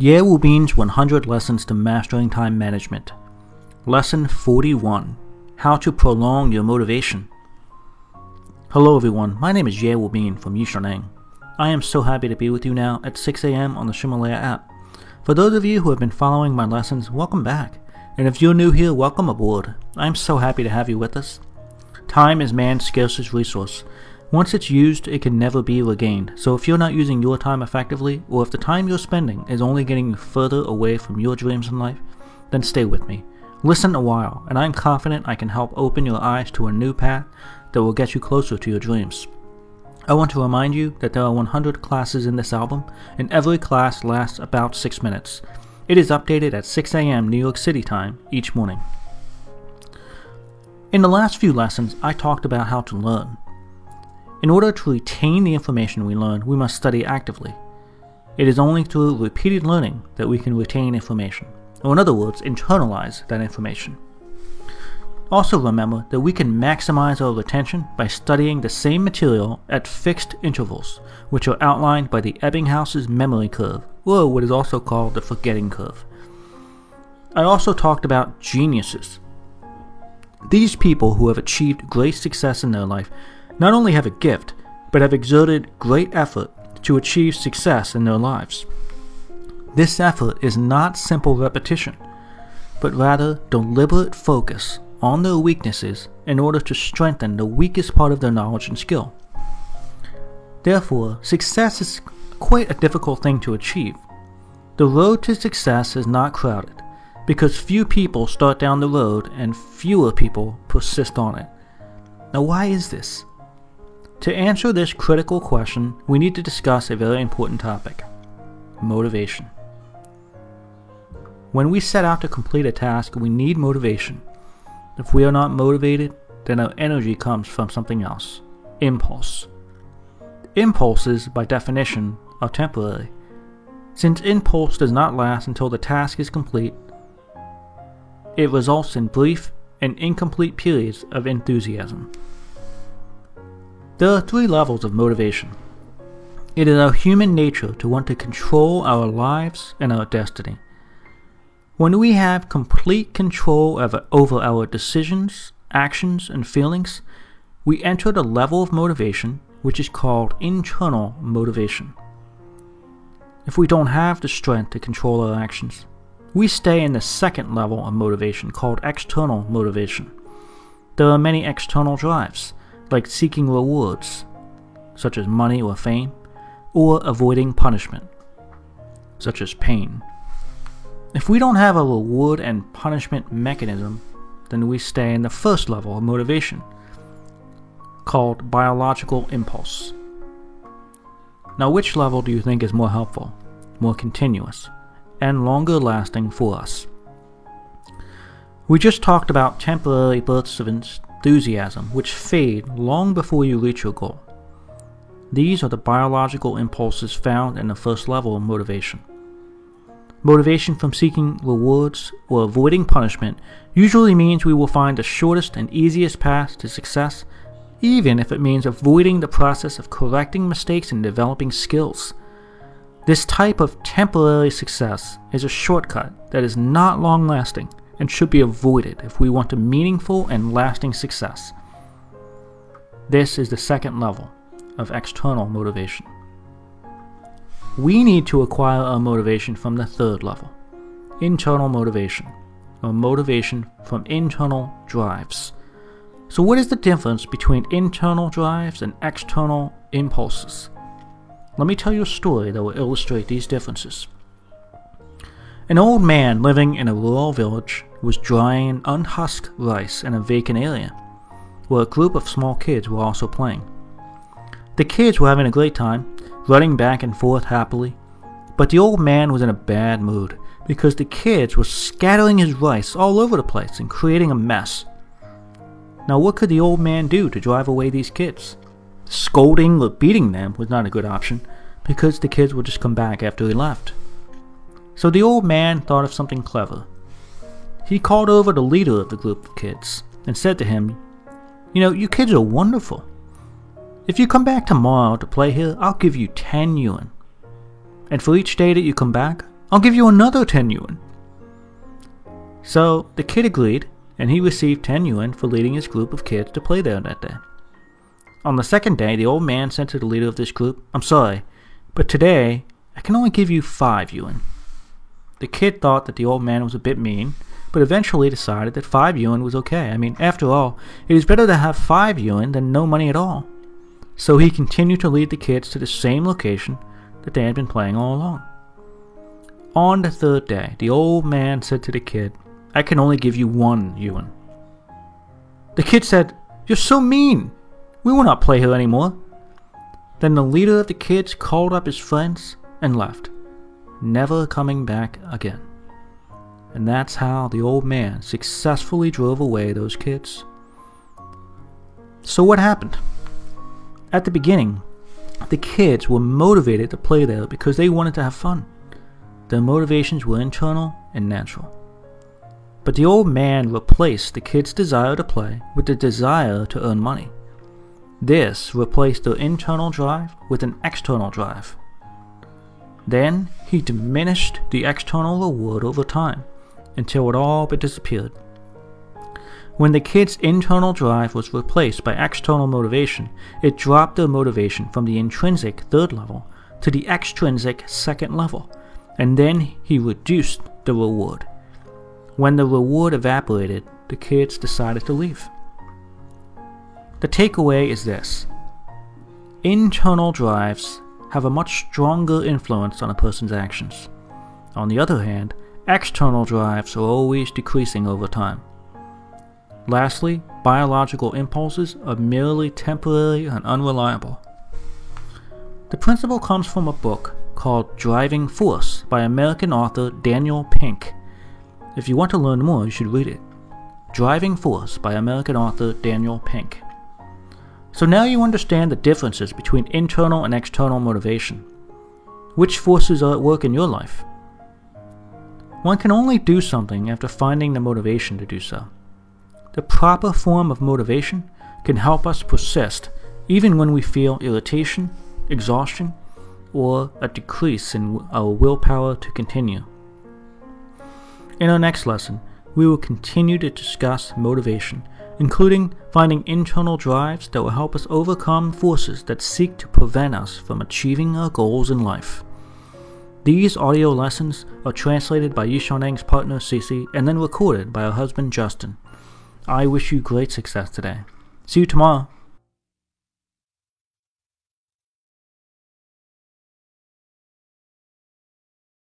Yair Rubin's 100 Lessons to Mastering Time Management. Lesson 41 How to Prolong Your Motivation. Hello, everyone. My name is Yair Rubin from Yishaneng. I am so happy to be with you now at 6 a.m. on the Ximalaya app. For those of you who have been following my lessons, welcome back. And if you're new here, welcome aboard. I am so happy to have you with us. Time is man's scarcest resource. Once it's used, it can never be regained. So if you're not using your time effectively, or if the time you're spending is only getting you further away from your dreams in life, then stay with me. Listen a while, and I'm confident I can help open your eyes to a new path that will get you closer to your dreams. I want to remind you that there are 100 classes in this album, and every class lasts about 6 minutes. It is updated at 6 a.m. New York City time each morning. In the last few lessons, I talked about how to learn. In order to retain the information we learn, we must study actively. It is only through repeated learning that we can retain information, or in other words, internalize that information. Also, remember that we can maximize our retention by studying the same material at fixed intervals, which are outlined by the Ebbinghaus's memory curve, or what is also called the forgetting curve. I also talked about geniuses. These people who have achieved great success in their life not only have a gift, but have exerted great effort to achieve success in their lives. This effort is not simple repetition, but rather deliberate focus on their weaknesses in order to strengthen the weakest part of their knowledge and skill. Therefore, success is quite a difficult thing to achieve. The road to success is not crowded because few people start down the road and fewer people persist on it. Now, why is this? To answer this critical question, we need to discuss a very important topic motivation. When we set out to complete a task, we need motivation. If we are not motivated, then our energy comes from something else impulse. Impulses, by definition, are temporary. Since impulse does not last until the task is complete, it results in brief and incomplete periods of enthusiasm. There are three levels of motivation. It is our human nature to want to control our lives and our destiny. When we have complete control over our decisions, actions, and feelings, we enter the level of motivation which is called internal motivation. If we don't have the strength to control our actions, we stay in the second level of motivation called external motivation. There are many external drives like seeking rewards, such as money or fame, or avoiding punishment, such as pain. If we don't have a reward and punishment mechanism, then we stay in the first level of motivation, called biological impulse. Now, which level do you think is more helpful, more continuous, and longer lasting for us? We just talked about temporary bursts of enthusiasm, which fade long before you reach your goal. These are the biological impulses found in the first level of motivation. Motivation from seeking rewards or avoiding punishment usually means we will find the shortest and easiest path to success, even if it means avoiding the process of correcting mistakes and developing skills. This type of temporary success is a shortcut that is not long lasting and should be avoided if we want a meaningful and lasting success. This is the second level of external motivation. We need to acquire our motivation from the third level internal motivation, or motivation from internal drives. So, what is the difference between internal drives and external impulses? Let me tell you a story that will illustrate these differences. An old man living in a rural village was drying unhusked rice in a vacant area, where a group of small kids were also playing. The kids were having a great time, running back and forth happily, but the old man was in a bad mood because the kids were scattering his rice all over the place and creating a mess. Now, what could the old man do to drive away these kids? Scolding or beating them was not a good option because the kids would just come back after he left. So the old man thought of something clever. He called over the leader of the group of kids and said to him, You know, you kids are wonderful. If you come back tomorrow to play here, I'll give you 10 yuan. And for each day that you come back, I'll give you another 10 yuan. So the kid agreed, and he received 10 yuan for leading his group of kids to play there that day. On the second day, the old man said to the leader of this group, I'm sorry, but today I can only give you 5 yuan. The kid thought that the old man was a bit mean, but eventually decided that 5 yuan was okay. I mean, after all, it is better to have 5 yuan than no money at all. So he continued to lead the kids to the same location that they had been playing all along. On the third day, the old man said to the kid, I can only give you one yuan. The kid said, You're so mean! We will not play here anymore. Then the leader of the kids called up his friends and left, never coming back again. And that's how the old man successfully drove away those kids. So, what happened? At the beginning, the kids were motivated to play there because they wanted to have fun. Their motivations were internal and natural. But the old man replaced the kids' desire to play with the desire to earn money. This replaced their internal drive with an external drive. Then he diminished the external reward over time until it all but disappeared. When the kid's internal drive was replaced by external motivation, it dropped their motivation from the intrinsic third level to the extrinsic second level, and then he reduced the reward. When the reward evaporated, the kids decided to leave. The takeaway is this internal drives have a much stronger influence on a person's actions. On the other hand, external drives are always decreasing over time. Lastly, biological impulses are merely temporary and unreliable. The principle comes from a book called Driving Force by American author Daniel Pink. If you want to learn more, you should read it. Driving Force by American author Daniel Pink. So now you understand the differences between internal and external motivation. Which forces are at work in your life? One can only do something after finding the motivation to do so. The proper form of motivation can help us persist even when we feel irritation, exhaustion, or a decrease in our willpower to continue. In our next lesson, we will continue to discuss motivation, including finding internal drives that will help us overcome forces that seek to prevent us from achieving our goals in life. These audio lessons are translated by Yishaneng's partner Cece and then recorded by her husband Justin. I wish you great success today. See you tomorrow.